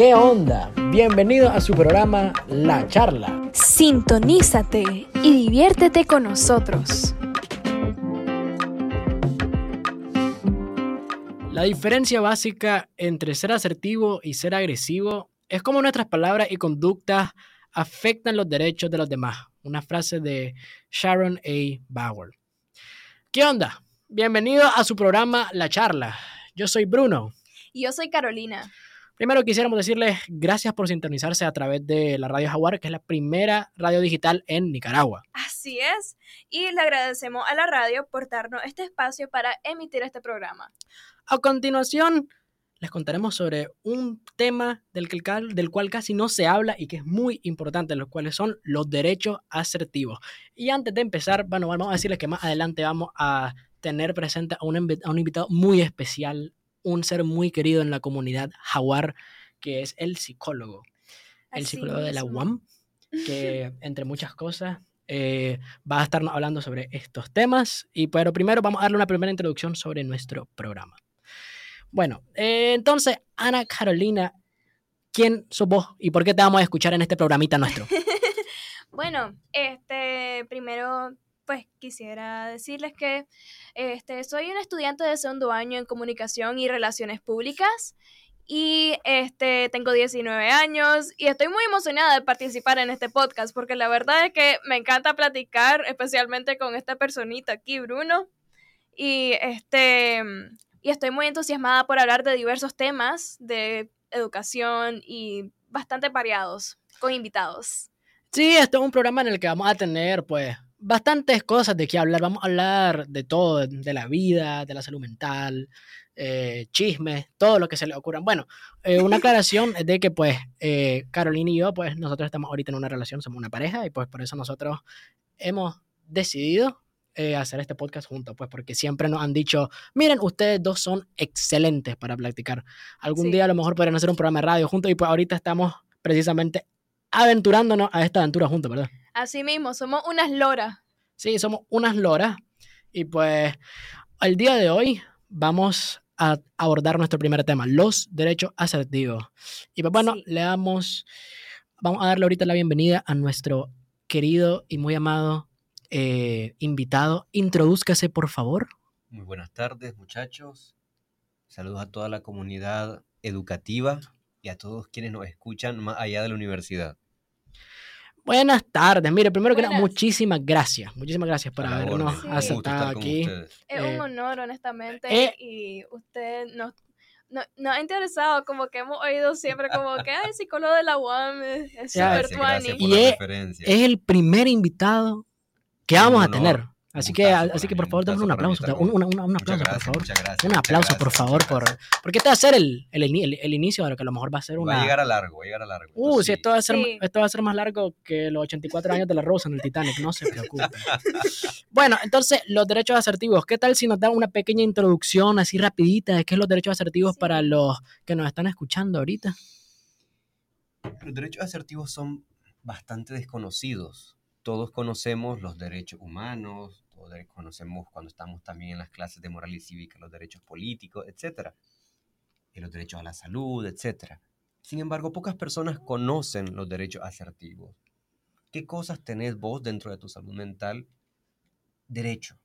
¿Qué onda? Bienvenido a su programa La Charla. Sintonízate y diviértete con nosotros. La diferencia básica entre ser asertivo y ser agresivo es cómo nuestras palabras y conductas afectan los derechos de los demás. Una frase de Sharon A. Bauer. ¿Qué onda? Bienvenido a su programa La Charla. Yo soy Bruno. Y yo soy Carolina. Primero quisiéramos decirles gracias por sintonizarse a través de la Radio Jaguar, que es la primera radio digital en Nicaragua. Así es, y le agradecemos a la radio por darnos este espacio para emitir este programa. A continuación, les contaremos sobre un tema del, del cual casi no se habla y que es muy importante, los cuales son los derechos asertivos. Y antes de empezar, bueno, vamos a decirles que más adelante vamos a tener presente a un, a un invitado muy especial un ser muy querido en la comunidad jaguar, que es el psicólogo. El psicólogo de la UAM, que entre muchas cosas eh, va a estarnos hablando sobre estos temas. Y pero primero vamos a darle una primera introducción sobre nuestro programa. Bueno, eh, entonces, Ana Carolina, ¿quién sos vos y por qué te vamos a escuchar en este programita nuestro? bueno, este, primero pues quisiera decirles que este, soy un estudiante de segundo año en comunicación y relaciones públicas y este, tengo 19 años y estoy muy emocionada de participar en este podcast porque la verdad es que me encanta platicar, especialmente con esta personita aquí, Bruno. Y, este, y estoy muy entusiasmada por hablar de diversos temas de educación y bastante variados con invitados. Sí, esto es un programa en el que vamos a tener pues bastantes cosas de qué hablar. Vamos a hablar de todo, de la vida, de la salud mental, eh, chismes, todo lo que se le ocurra. Bueno, eh, una aclaración es de que pues eh, Carolina y yo, pues nosotros estamos ahorita en una relación, somos una pareja y pues por eso nosotros hemos decidido hacer este podcast juntos, pues porque siempre nos han dicho, miren, ustedes dos son excelentes para practicar. Algún día a lo mejor podrían hacer un programa de radio juntos y pues ahorita estamos precisamente aventurándonos a esta aventura juntos, ¿verdad? Así mismo, somos unas loras. Sí, somos unas loras. Y pues el día de hoy vamos a abordar nuestro primer tema, los derechos asertivos. Y pues bueno, le damos, vamos a darle ahorita la bienvenida a nuestro querido y muy amado eh, invitado. Introdúzcase, por favor. Muy buenas tardes, muchachos. Saludos a toda la comunidad educativa y a todos quienes nos escuchan más allá de la universidad. Buenas tardes. Mire, primero que nada, muchísimas gracias. Muchísimas gracias por habernos aceptado aquí. Es un eh, honor, honestamente. Eh, y usted nos, nos, ha interesado, como que hemos oído siempre como que el psicólogo de la UAM es súper Y es, es, el primer invitado que vamos a tener. Así que, así que por favor, dame un aplauso. Un, un, aplauso, por favor. un aplauso, por favor, por, porque este va a ser el, el, el, inicio de lo que a lo mejor va a ser una. Va a llegar a largo, va a llegar a largo. Uh, si esto va a, ser, esto va a ser más largo que los 84 años de la Rosa en el Titanic, no se preocupe. bueno, entonces, los derechos asertivos. ¿Qué tal si nos dan una pequeña introducción así rapidita de qué es los derechos asertivos para los que nos están escuchando ahorita? Los derechos asertivos son bastante desconocidos todos conocemos los derechos humanos, todos conocemos cuando estamos también en las clases de moral y cívica los derechos políticos, etc. Los derechos a la salud, etc. Sin embargo, pocas personas conocen los derechos asertivos. ¿Qué cosas tenés vos dentro de tu salud mental? Derecho.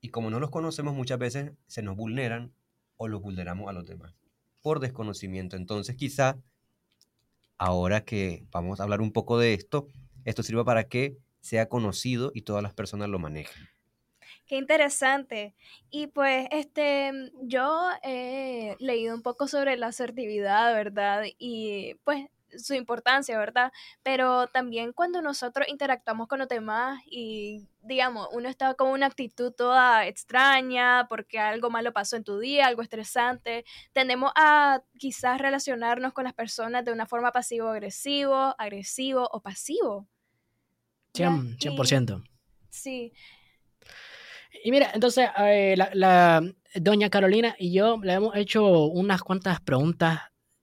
Y como no los conocemos muchas veces, se nos vulneran o los vulneramos a los demás por desconocimiento. Entonces, quizá ahora que vamos a hablar un poco de esto, esto sirva para que sea conocido y todas las personas lo manejen. Qué interesante. Y pues, este, yo he leído un poco sobre la asertividad, ¿verdad? Y pues su importancia, ¿verdad? Pero también cuando nosotros interactuamos con los demás y, digamos, uno está con una actitud toda extraña porque algo malo pasó en tu día, algo estresante, tendemos a quizás relacionarnos con las personas de una forma pasivo-agresivo, agresivo o pasivo. 100%. sí. Y mira, entonces, eh, la, doña Carolina y yo le hemos hecho unas cuantas preguntas,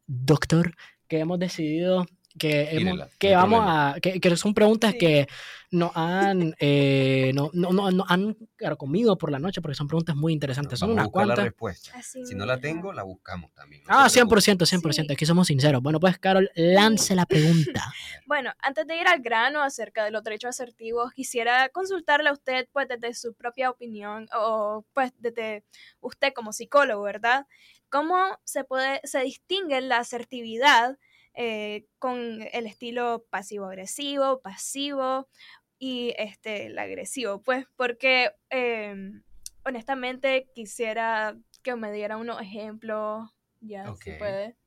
doctor, que hemos decidido que, hemos- que vamos problema. a, que, que son preguntas Sí. que nos han, eh, no, no, no, no han comido por la noche porque son preguntas muy interesantes. Son Vamos a unas buscar la cuantas. respuesta. Así Si no la tengo, la buscamos también. no Ah, se preocupe. 100%, 100%, Sí. aquí somos sinceros. Bueno, pues Carol, lance la pregunta. Bueno, antes de ir al grano acerca de los derechos asertivos, quisiera consultarle a usted, pues, desde su propia opinión, o pues desde usted como psicólogo, ¿verdad? ¿Cómo se puede, se distingue la asertividad eh, con el estilo pasivo-agresivo, pasivo y este, el agresivo? Pues, porque em, honestamente quisiera que me diera unos ejemplos, ya, si Ok. puede.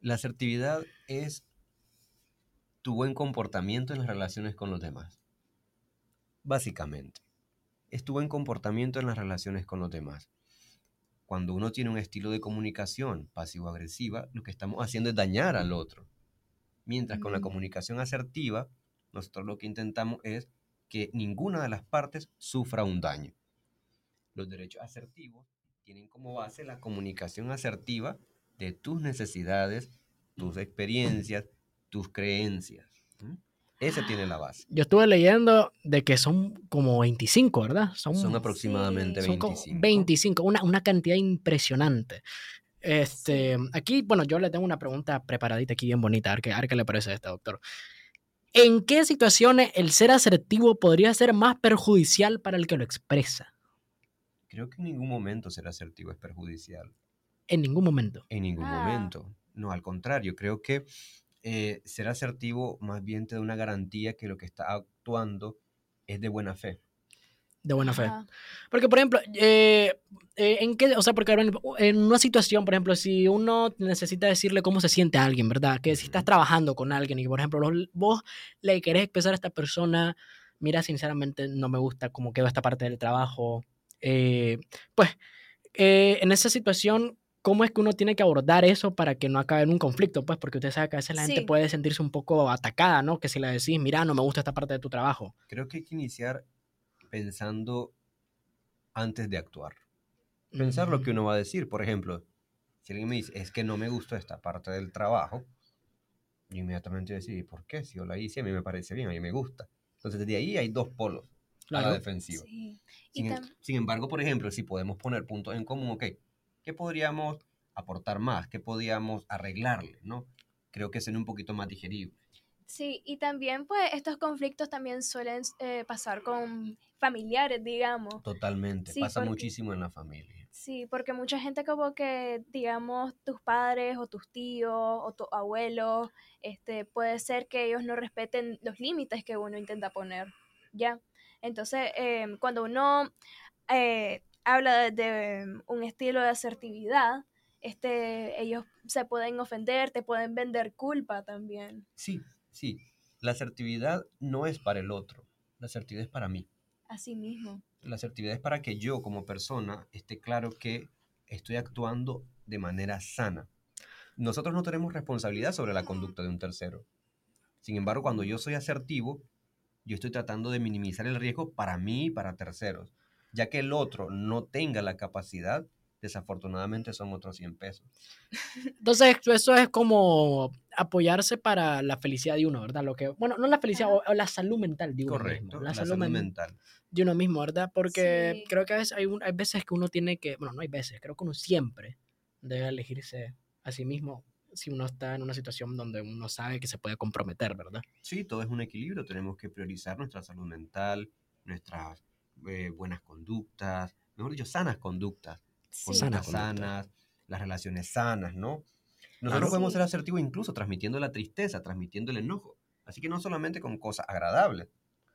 La asertividad es tu buen comportamiento en las relaciones con los demás. Básicamente, es tu buen comportamiento en las relaciones con los demás. Cuando uno tiene un estilo de comunicación pasivo-agresiva, lo que estamos haciendo es dañar al otro. Mientras con la comunicación asertiva, nosotros lo que intentamos es que ninguna de las partes sufra un daño. Los derechos asertivos tienen como base la comunicación asertiva de tus necesidades, tus experiencias, tus creencias. Ese tiene la base. Yo estuve leyendo de que son como 25, ¿verdad? Son, Son aproximadamente Sí. son como 25. 25, una, una cantidad impresionante. Este, aquí, bueno, yo le tengo una pregunta preparadita aquí bien bonita, a ver qué, a ver qué le parece a este doctor. ¿En qué situaciones el ser asertivo podría ser más perjudicial para el que lo expresa? Creo que en ningún momento ser asertivo es perjudicial. En ningún momento. En ningún Ah. momento. No, al contrario, creo que eh, ser asertivo más bien te da una garantía que lo que está actuando es de buena fe. De buena fe. Ajá. Porque, por ejemplo, eh, eh, en qué, o sea, porque en- una situación, por ejemplo, si uno necesita decirle cómo se siente a alguien, ¿verdad? Que si estás trabajando con alguien y, por ejemplo, vos le querés expresar a esta persona, mira, sinceramente no me gusta cómo quedó esta parte del trabajo, eh, pues, eh, en esa situación, ¿cómo es que uno tiene que abordar eso para que no acabe en un conflicto? Pues, porque usted sabe que a veces la gente puede sentirse un poco atacada, ¿no? Que si le decís, mira, no me gusta esta parte de tu trabajo. Creo que hay que iniciar pensando antes de actuar. Pensar lo que uno va a decir. Por ejemplo, si alguien me dice, es que no me gustó esta parte del trabajo, yo inmediatamente decir, ¿por qué? Si yo la hice, a mí me parece bien, a mí me gusta. Entonces, desde ahí hay dos polos a la defensiva. Sí. Sin, sin embargo, por ejemplo, si podemos poner puntos en común, ok, ¿qué podríamos aportar más? ¿Qué podríamos arreglarle? ¿no? Creo que sería un poquito más digerible. Sí, y también pues estos conflictos también suelen eh, pasar con familiares, digamos. Totalmente. Sí, Pasa porque- muchísimo en la familia. Sí, porque mucha gente como que, digamos, tus padres o tus tíos o tus abuelos, este, puede ser que ellos no respeten los límites que uno intenta poner, ¿ya? Entonces, em, cuando uno eh, habla de, de un estilo de asertividad, este, ellos se pueden ofender, te pueden vender culpa también. Sí, sí. La asertividad no es para el otro. La asertividad es para mí. Así mismo. La asertividad es para que yo como persona esté claro que estoy actuando de manera sana. Nosotros no tenemos responsabilidad sobre la conducta de un tercero. Sin embargo, cuando yo soy asertivo, yo estoy tratando de minimizar el riesgo para mí y para terceros. Ya que el otro no tenga la capacidad, desafortunadamente son otros 100 pesos. Entonces, eso es como apoyarse para la felicidad de uno, ¿verdad? Lo que, bueno, no la felicidad, o, o la salud mental de uno Correcto. mismo. La, La, salud, salud, men- mental. de uno mismo, ¿verdad? Porque Sí. creo que a veces hay, un- hay veces que uno tiene que, bueno, no hay veces, creo que uno siempre debe elegirse a sí mismo si uno está en una situación donde uno sabe que se puede comprometer, ¿verdad? Sí, todo es un equilibrio. Tenemos que priorizar nuestra salud mental, nuestras eh, buenas conductas, mejor dicho, sanas conductas. Sí. Conductas Sana conducta. sanas, las relaciones sanas, ¿no? Nosotros Claro. podemos Sí. ser asertivos incluso transmitiendo la tristeza, transmitiendo el enojo. Así que no solamente con cosas agradables,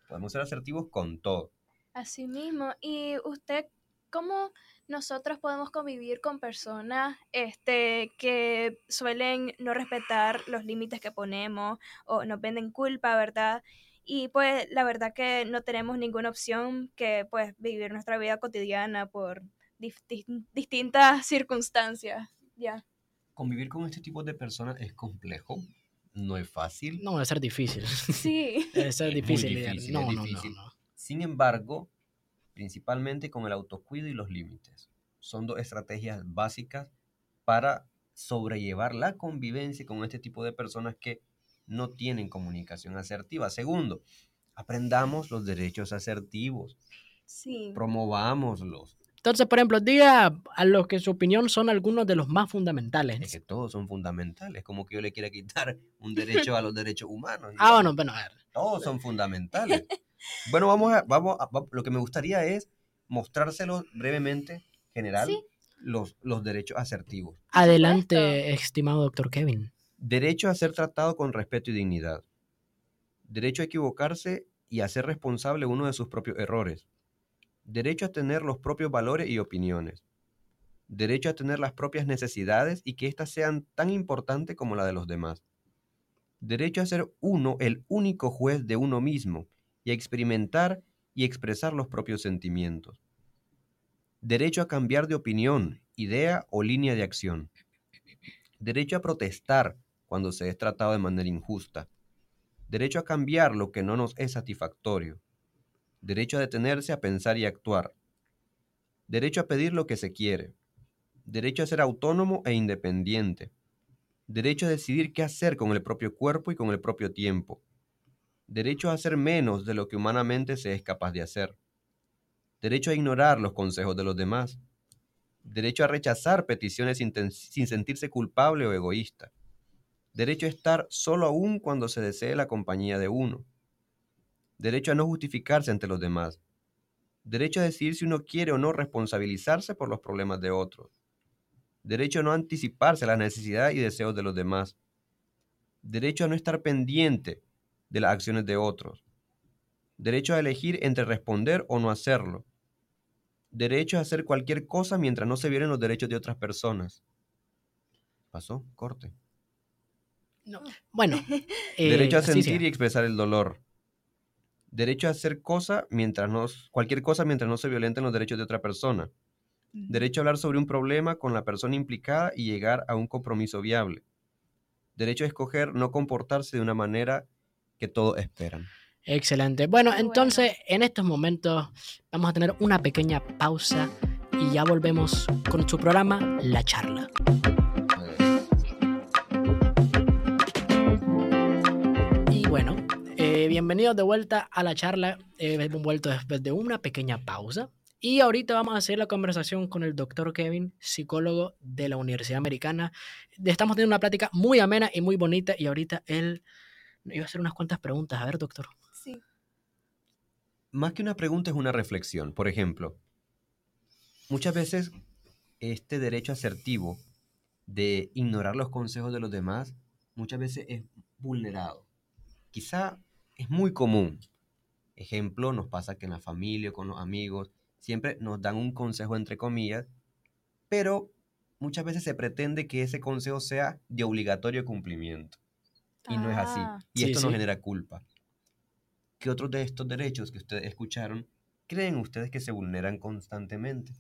podemos ser asertivos con todo. Así mismo. ¿Y usted cómo nosotros podemos convivir con personas este, que suelen no respetar los límites que ponemos o nos venden culpa, ¿verdad? Y pues la verdad que no tenemos ninguna opción que pues vivir nuestra vida cotidiana por distintas circunstancias, ya. Convivir con este tipo de personas es complejo, no es fácil. No, debe ser difícil. Sí. debe ser difícil. difícil, no, es no, difícil. no, no. Sin embargo, principalmente con el autocuido y los límites. Son dos estrategias básicas para sobrellevar la convivencia con este tipo de personas que no tienen comunicación asertiva. Segundo, aprendamos los derechos asertivos, Sí. promovámoslos. Entonces, por ejemplo, diga a los que su opinión son algunos de los más fundamentales. Es que todos son fundamentales, como que yo le quiera quitar un derecho a los derechos humanos. Ah, bueno, bueno, a ver. Todos son fundamentales. Bueno, vamos a, vamos a- va- lo que me gustaría es mostrárselos brevemente, general, Sí. los, los derechos asertivos. Adelante, estimado doctor Kevin. Derecho a ser tratado con respeto y dignidad. Derecho a equivocarse y a ser responsable uno de sus propios errores. Derecho a tener los propios valores y opiniones. Derecho a tener las propias necesidades y que éstas sean tan importantes como la de los demás. Derecho a ser uno el único juez de uno mismo y a experimentar y expresar los propios sentimientos. Derecho a cambiar de opinión, idea o línea de acción. Derecho a protestar cuando se es tratado de manera injusta. Derecho a cambiar lo que no nos es satisfactorio. Derecho a detenerse a pensar y actuar. Derecho a pedir lo que se quiere. Derecho a ser autónomo e independiente. Derecho a decidir qué hacer con el propio cuerpo y con el propio tiempo. Derecho a hacer menos de lo que humanamente se es capaz de hacer. Derecho a ignorar los consejos de los demás. Derecho a rechazar peticiones sin, sin sentirse culpable o egoísta. Derecho a estar solo aún cuando se desee la compañía de uno. Derecho a no justificarse ante los demás. Derecho a decidir si uno quiere o no responsabilizarse por los problemas de otros. Derecho a no anticiparse a las necesidades y deseos de los demás. Derecho a no estar pendiente de las acciones de otros. Derecho a elegir entre responder o no hacerlo. Derecho a hacer cualquier cosa mientras no se violen los derechos de otras personas. ¿Pasó? Corte. Bueno. eh, Derecho a sí, sentir sí. y expresar el dolor. Derecho a hacer cosa mientras no, cualquier cosa mientras no se violenten los derechos de otra persona. Derecho a hablar sobre un problema con la persona implicada y llegar a un compromiso viable. Derecho a escoger no comportarse de una manera que todos esperan. Excelente. Bueno, entonces en estos momentos vamos a tener una pequeña pausa y ya volvemos con su programa La Charla. Bienvenidos de vuelta a la charla. Eh, hemos vuelto después de una pequeña pausa. Y ahorita vamos a hacer la conversación con el doctor Kevin, psicólogo de la Universidad Americana. Estamos teniendo una plática muy amena y muy bonita. Y ahorita él iba a hacer unas cuantas preguntas. A ver, doctor. Sí. Más que una pregunta es una reflexión. Por ejemplo, muchas veces este derecho asertivo de ignorar los consejos de los demás muchas veces es vulnerado. Quizá es muy común. Ejemplo, nos pasa que en la familia o con los amigos siempre nos dan un consejo entre comillas, pero muchas veces se pretende que ese consejo sea de obligatorio cumplimiento. Y no es así. Ah, Y Sí, esto nos genera culpa. ¿Qué otros de estos derechos que ustedes escucharon creen ustedes que se vulneran constantemente?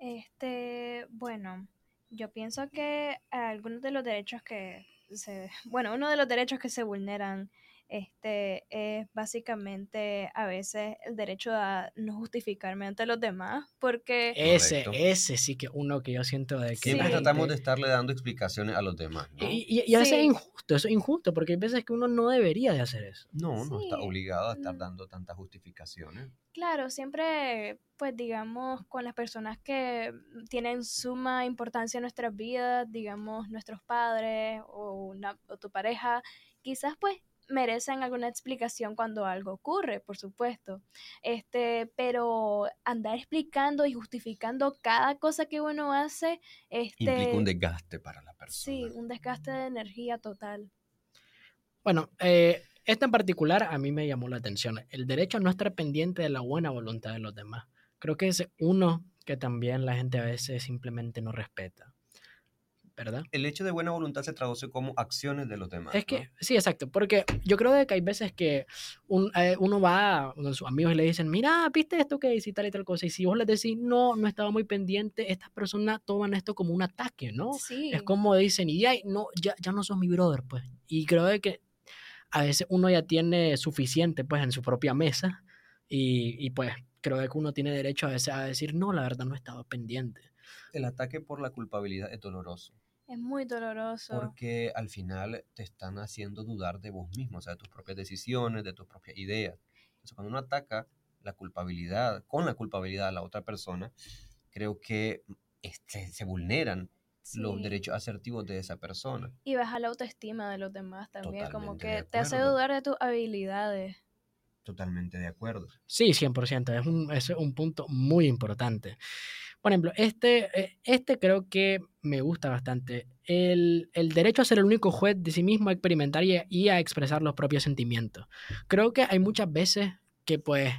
Este, bueno, yo pienso que algunos de los derechos que se, bueno, uno de los derechos que se vulneran, este, es básicamente a veces el derecho a no justificarme ante los demás, porque Ese, Correcto. ese sí que uno que yo siento de que... Siempre Sí. tratamos de estarle dando explicaciones a los demás, ¿no? Y, y- y a veces es Sí. injusto, eso es injusto, porque hay veces que uno no debería de hacer eso. No, no está Sí. obligado a estar Mm. dando tantas justificaciones. Claro, siempre, pues digamos, con las personas que tienen suma importancia en nuestras vidas, digamos, nuestros padres o, una, o tu pareja, quizás pues merecen alguna explicación cuando algo ocurre, por supuesto. Este, pero andar explicando y justificando cada cosa que uno hace, Implica este, un desgaste para la persona. sí, un desgaste de energía total. Bueno, eh, esta en particular a mí me llamó la atención. El derecho a no estar pendiente de la buena voluntad de los demás. Creo que es uno que también la gente a veces simplemente no respeta. ¿Verdad? El hecho de buena voluntad se traduce como acciones de los demás. Es que, ¿no? sí, exacto, porque yo creo de que hay veces que un- eh, uno va a sus amigos y le dicen, mira, viste esto que hice y tal y tal cosa, y si vos les decís, no, no estaba muy pendiente, estas personas toman esto como un ataque, ¿no? Sí. Es como dicen, y ay, no, ya, ya no sos mi brother, pues. Y creo de que a veces uno ya tiene suficiente, pues, en su propia mesa, y, y, pues creo de que uno tiene derecho a veces a decir, no, la verdad no estaba pendiente. El ataque por la culpabilidad es doloroso. Es muy doloroso. Porque al final te están haciendo dudar de vos mismo, o sea, de tus propias decisiones, de tus propias ideas. Entonces, cuando uno ataca la culpabilidad, con la culpabilidad a la otra persona, creo que este, se vulneran los derechos asertivos de esa persona. Y baja la autoestima de los demás también, como Totalmente que te hace dudar de tus habilidades. Totalmente de acuerdo. Sí, 100%, es un, es un punto muy importante. Por ejemplo, este, eh, este creo que me gusta bastante. El, el derecho a ser el único juez de sí mismo, a experimentar y a, y a expresar los propios sentimientos. Creo que hay muchas veces que pues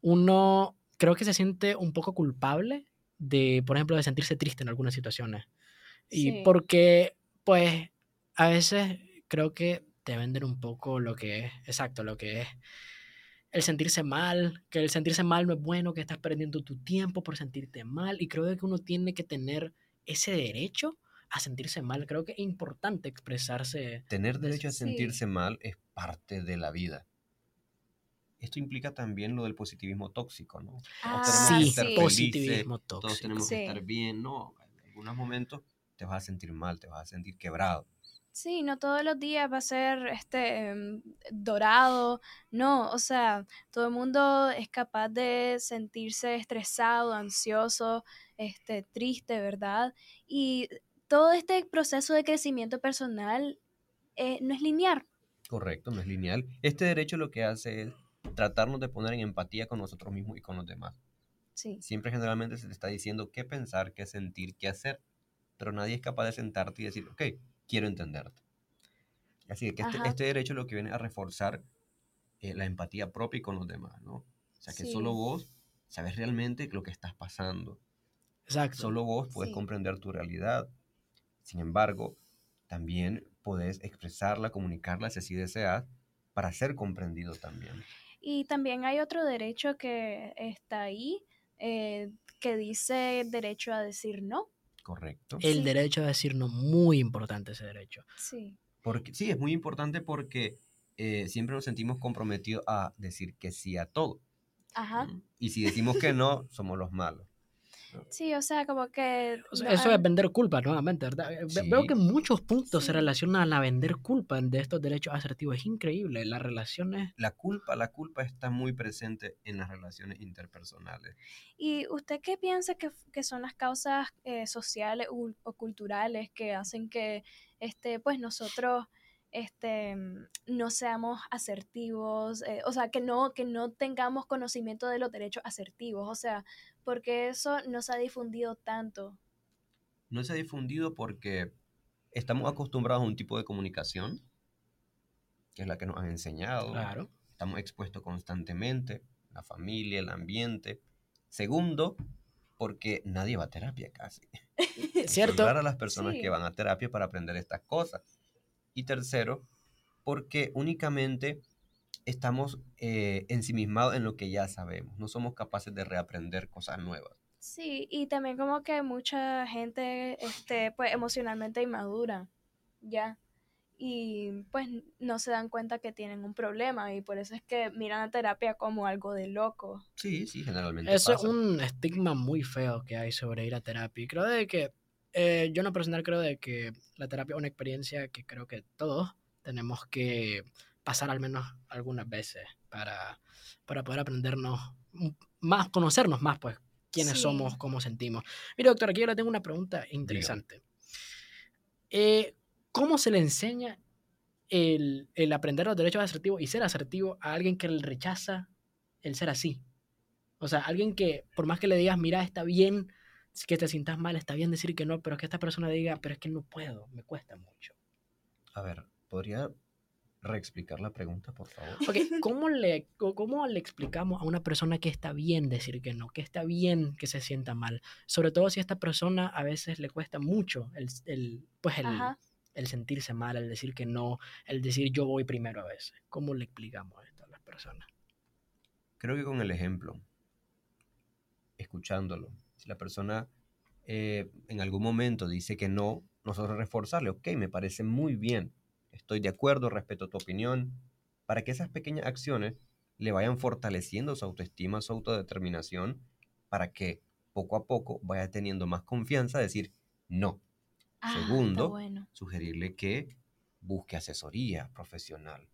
uno creo que se siente un poco culpable de, por ejemplo, de sentirse triste en algunas situaciones. Y Sí. porque pues a veces creo que te venden un poco lo que es, exacto, lo que es el sentirse mal, que el sentirse mal no es bueno, que estás perdiendo tu tiempo por sentirte mal. Y creo que uno tiene que tener ese derecho a sentirse mal. Creo que es importante expresarse. Tener derecho a Sí. sentirse mal es parte de la vida. Esto implica también lo del positivismo tóxico, ¿no? Ah, Todos tenemos que Sí, sí. felices, positivismo todos tenemos Sí. que estar bien, no, en algunos momentos te vas a sentir mal, te vas a sentir quebrado. Sí, no todos los días va a ser este em, dorado, no, o sea, todo el mundo es capaz de sentirse estresado, ansioso, este, triste, ¿verdad? Y todo este proceso de crecimiento personal eh, no es lineal. Correcto, no es lineal. Este derecho lo que hace es tratarnos de poner en empatía con nosotros mismos y con los demás. Sí, Siempre generalmente se te está diciendo qué pensar, qué sentir, qué hacer, pero nadie es capaz de sentarte y decir, ok, quiero entenderte. Así que este, este derecho lo que viene a reforzar eh, la empatía propia y con los demás, ¿no? O sea, que Sí. solo vos sabes realmente lo que estás pasando. Exacto. Solo vos puedes Sí. comprender tu realidad. Sin embargo, también podés expresarla, comunicarla si así deseas, para ser comprendido también. Y también hay otro derecho que está ahí, eh, que dice derecho a decir no. Correcto. El Sí. derecho a decir no, muy importante ese derecho. Sí, Porque, sí, es muy importante porque eh, siempre nos sentimos comprometidos a decir que sí a todo. ajá. Y si decimos que no, somos los malos. Sí, o sea, como que... O sea, eso es vender culpa nuevamente, ¿verdad? Eh, ve- Veo Sí. que muchos puntos se Sí. relacionan a vender culpa de estos derechos asertivos. Es increíble. Las relaciones. La culpa, la culpa está muy presente en las relaciones interpersonales. ¿Y usted qué piensa que, que son las causas eh, sociales u- o culturales que hacen que este, pues nosotros este, mm, no seamos asertivos? eh, o sea, que no, que no tengamos conocimiento de los derechos asertivos. O sea, porque eso no se ha difundido tanto. No se ha difundido porque estamos acostumbrados a un tipo de comunicación, que es la que nos han enseñado. Claro. Estamos expuestos constantemente, la familia, el ambiente. Segundo, porque nadie va a terapia casi. ¿Cierto? Son raras las personas Sí. que van a terapia para aprender estas cosas. Y tercero, porque únicamente estamos eh, ensimismados en lo que ya sabemos. No somos capaces de reaprender cosas nuevas. Sí, y también como que mucha gente, este, pues emocionalmente inmadura, ya. Y pues no se dan cuenta que tienen un problema y por eso es que miran a terapia como algo de loco. Sí, sí, generalmente Eso es un estigma muy feo que hay sobre ir a terapia. Y creo de que, eh, yo en lo personal creo de que la terapia es una experiencia que creo que todos tenemos que pasar al menos algunas veces para, para poder aprendernos más, conocernos más, pues, quiénes Sí. somos, cómo sentimos. Mire, doctor, aquí yo le tengo una pregunta interesante. Eh, ¿Cómo se le enseña el, el aprender los derechos asertivos y ser asertivo a alguien que le rechaza el ser así? O sea, alguien que, por más que le digas, mira, está bien que te sientas mal, está bien decir que no, pero que esta persona diga, pero es que no puedo, me cuesta mucho. A ver, ¿podría reexplicar la pregunta, por favor? Ok, ¿cómo le, ¿cómo le explicamos a una persona que está bien decir que no, que está bien que se sienta mal? Sobre todo si a esta persona a veces le cuesta mucho el, el, pues el, el sentirse mal, el decir que no, el decir yo voy primero a veces. ¿Cómo le explicamos esto a las personas? Creo que con el ejemplo, escuchándolo, si la persona eh, en algún momento dice que no, nosotros reforzarle, ok, me parece muy bien, estoy de acuerdo, respeto tu opinión, para que esas pequeñas acciones le vayan fortaleciendo su autoestima, su autodeterminación, para que poco a poco vaya teniendo más confianza, decir, no, Ah, Segundo, bueno. sugerirle que busque asesoría profesional,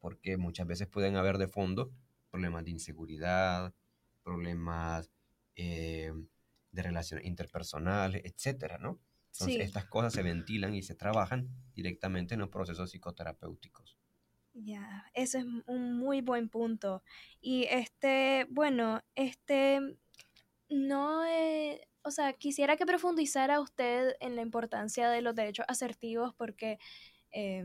porque muchas veces pueden haber de fondo problemas de inseguridad, problemas eh, de relaciones interpersonales, etcétera, ¿no? Entonces, Sí. estas cosas se ventilan y se trabajan directamente en los procesos psicoterapéuticos. Ya, eso es un muy buen punto. Y este, bueno, este, no, eh, o sea, quisiera que profundizara usted en la importancia de los derechos asertivos porque, eh,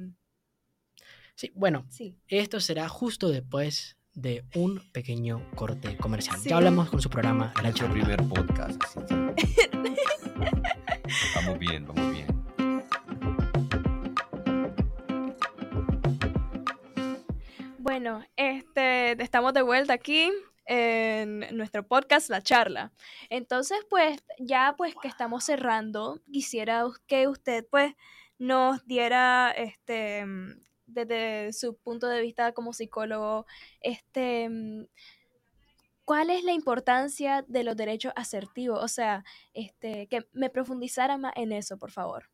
Sí, bueno, sí, esto será justo después de un pequeño corte comercial. Sí. Ya hablamos con su programa La Nuestro primer podcast, así que vamos bien, vamos bien. Bueno, este, estamos de vuelta aquí en nuestro podcast La Charla. Entonces, pues, ya pues que estamos cerrando, quisiera que usted pues nos diera este mm, desde su punto de vista como psicólogo, este mm, ¿cuál es la importancia de los derechos asertivos? O sea, este, que me profundizara más en eso, por favor.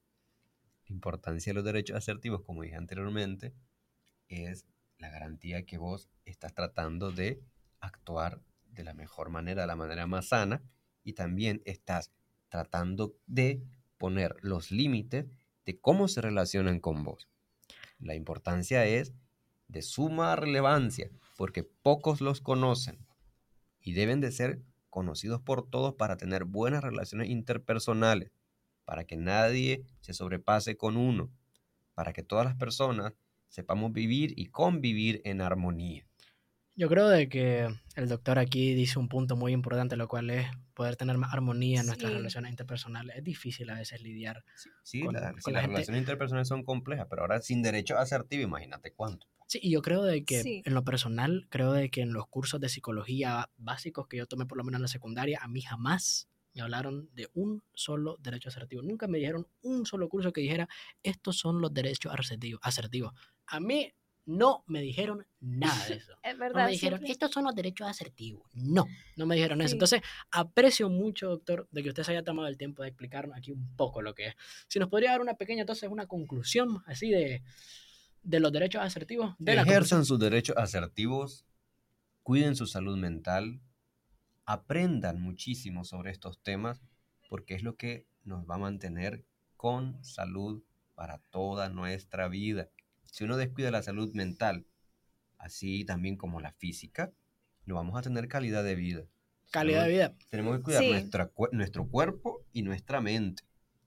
La importancia de los derechos asertivos, como dije anteriormente, es la garantía que vos estás tratando de actuar de la mejor manera, de la manera más sana, y también estás tratando de poner los límites de cómo se relacionan con vos. La importancia es de suma relevancia, porque pocos los conocen y deben de ser conocidos por todos para tener buenas relaciones interpersonales, para que nadie se sobrepase con uno, para que todas las personas sepamos vivir y convivir en armonía. Yo creo de que el doctor aquí dice un punto muy importante, lo cual es poder tener más armonía en nuestras relaciones interpersonales. Es difícil a veces lidiar. Sí, sí, Con- la- con sí, la las gente- relaciones interpersonales son complejas, pero ahora sin derecho asertivo, imagínate cuánto. Sí, y yo creo de que Sí. en lo personal, creo de que en los cursos de psicología básicos que yo tomé por lo menos en la secundaria, a mí jamás me hablaron de un solo derecho asertivo. Nunca me dijeron un solo curso que dijera, estos son los derechos asertivos. asertivos. A mí no me dijeron nada de eso. Es No verdad. me dijeron, siempre- estos son los derechos asertivos. No, no me dijeron eso. Sí. Entonces, aprecio mucho, doctor, de que usted se haya tomado el tiempo de explicarnos aquí un poco lo que es. Si nos podría dar una pequeña, entonces, una conclusión así de, de los derechos asertivos. De la Ejerzan sus derechos asertivos, cuiden su salud mental, aprendan muchísimo sobre estos temas, porque es lo que nos va a mantener con salud para toda nuestra vida. Si uno descuida la salud mental, así también como la física, no vamos a tener calidad de vida. calidad de vida. Tenemos que cuidar Sí. nuestra cue- nuestro cuerpo y nuestra mente.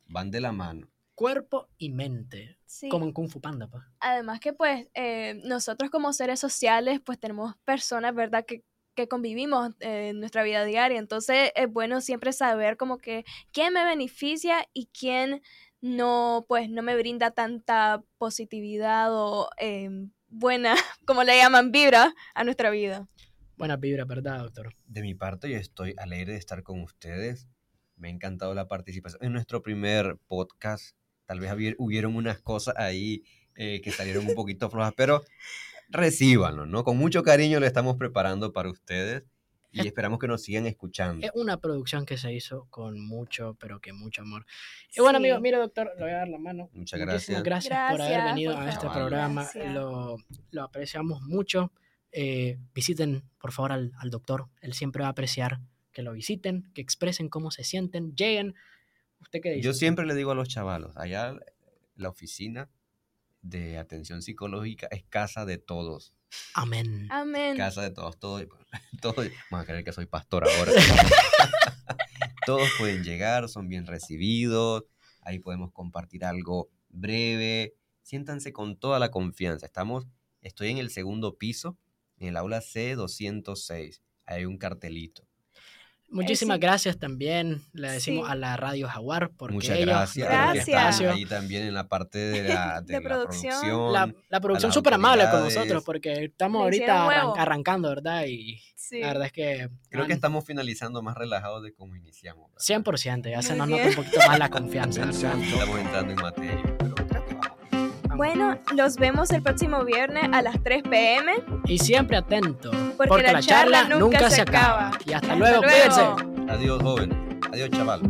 Van de la mano. Cuerpo y mente. Sí. Como en Kung Fu Panda, pues. Además que pues eh, nosotros como seres sociales pues tenemos personas, ¿verdad? Que, que convivimos eh, en nuestra vida diaria. Entonces es bueno siempre saber como que quién me beneficia y quién no, pues no me brinda tanta positividad o eh, buena, como le llaman, vibra a nuestra vida. Buena vibra, ¿verdad, doctor? De mi parte, yo estoy alegre de estar con ustedes. Me ha encantado la participación en nuestro primer podcast. Tal vez hubier- hubieron unas cosas ahí eh, que salieron un poquito flojas, pero recíbanlo, ¿no? Con mucho cariño lo estamos preparando para ustedes y Es- esperamos que nos sigan escuchando. Es una producción que se hizo con mucho, pero que mucho amor. Y bueno, Sí. amigo, mire, doctor, le voy a dar la mano. Muchas Muchísimas gracias. gracias, por haber Gracias, venido por a este programa. Gracias. Lo, lo apreciamos mucho. Eh, visiten, por favor, al, al doctor. Él siempre va a apreciar que lo visiten, que expresen cómo se sienten, lleguen. ¿Usted qué dice? Yo siempre le digo a los chavalos, allá la oficina de atención psicológica es casa de todos. Amén. Amén. casa de todos, todos, todos, van a creer que soy pastor ahora. todos pueden llegar, son bien recibidos, ahí podemos compartir algo breve, siéntanse con toda la confianza. Estamos, estoy en el segundo piso, en el aula C206, hay un cartelito. Muchísimas sí. gracias también. Le decimos Sí. a la Radio Jaguar porque Muchas ellos gracias. Gracias. espacio. Ahí también en la parte de la, de De la producción. producción. La, la producción súper amable con nosotros porque estamos ahorita arran- arrancando, ¿verdad? Y Sí. la verdad es que Creo que han- estamos finalizando más relajados de cómo iniciamos. ¿verdad? 100%, ya se nos bien. nota un poquito más la confianza. Estamos entrando en materia, pero Bueno, los vemos el próximo viernes a las 3 pm. Y siempre atento, porque, Porque la, la charla, charla nunca, nunca se se acaba. acaba. Y hasta, Hasta luego, luego. cuídense. Adiós, jóvenes. Adiós, chavalos.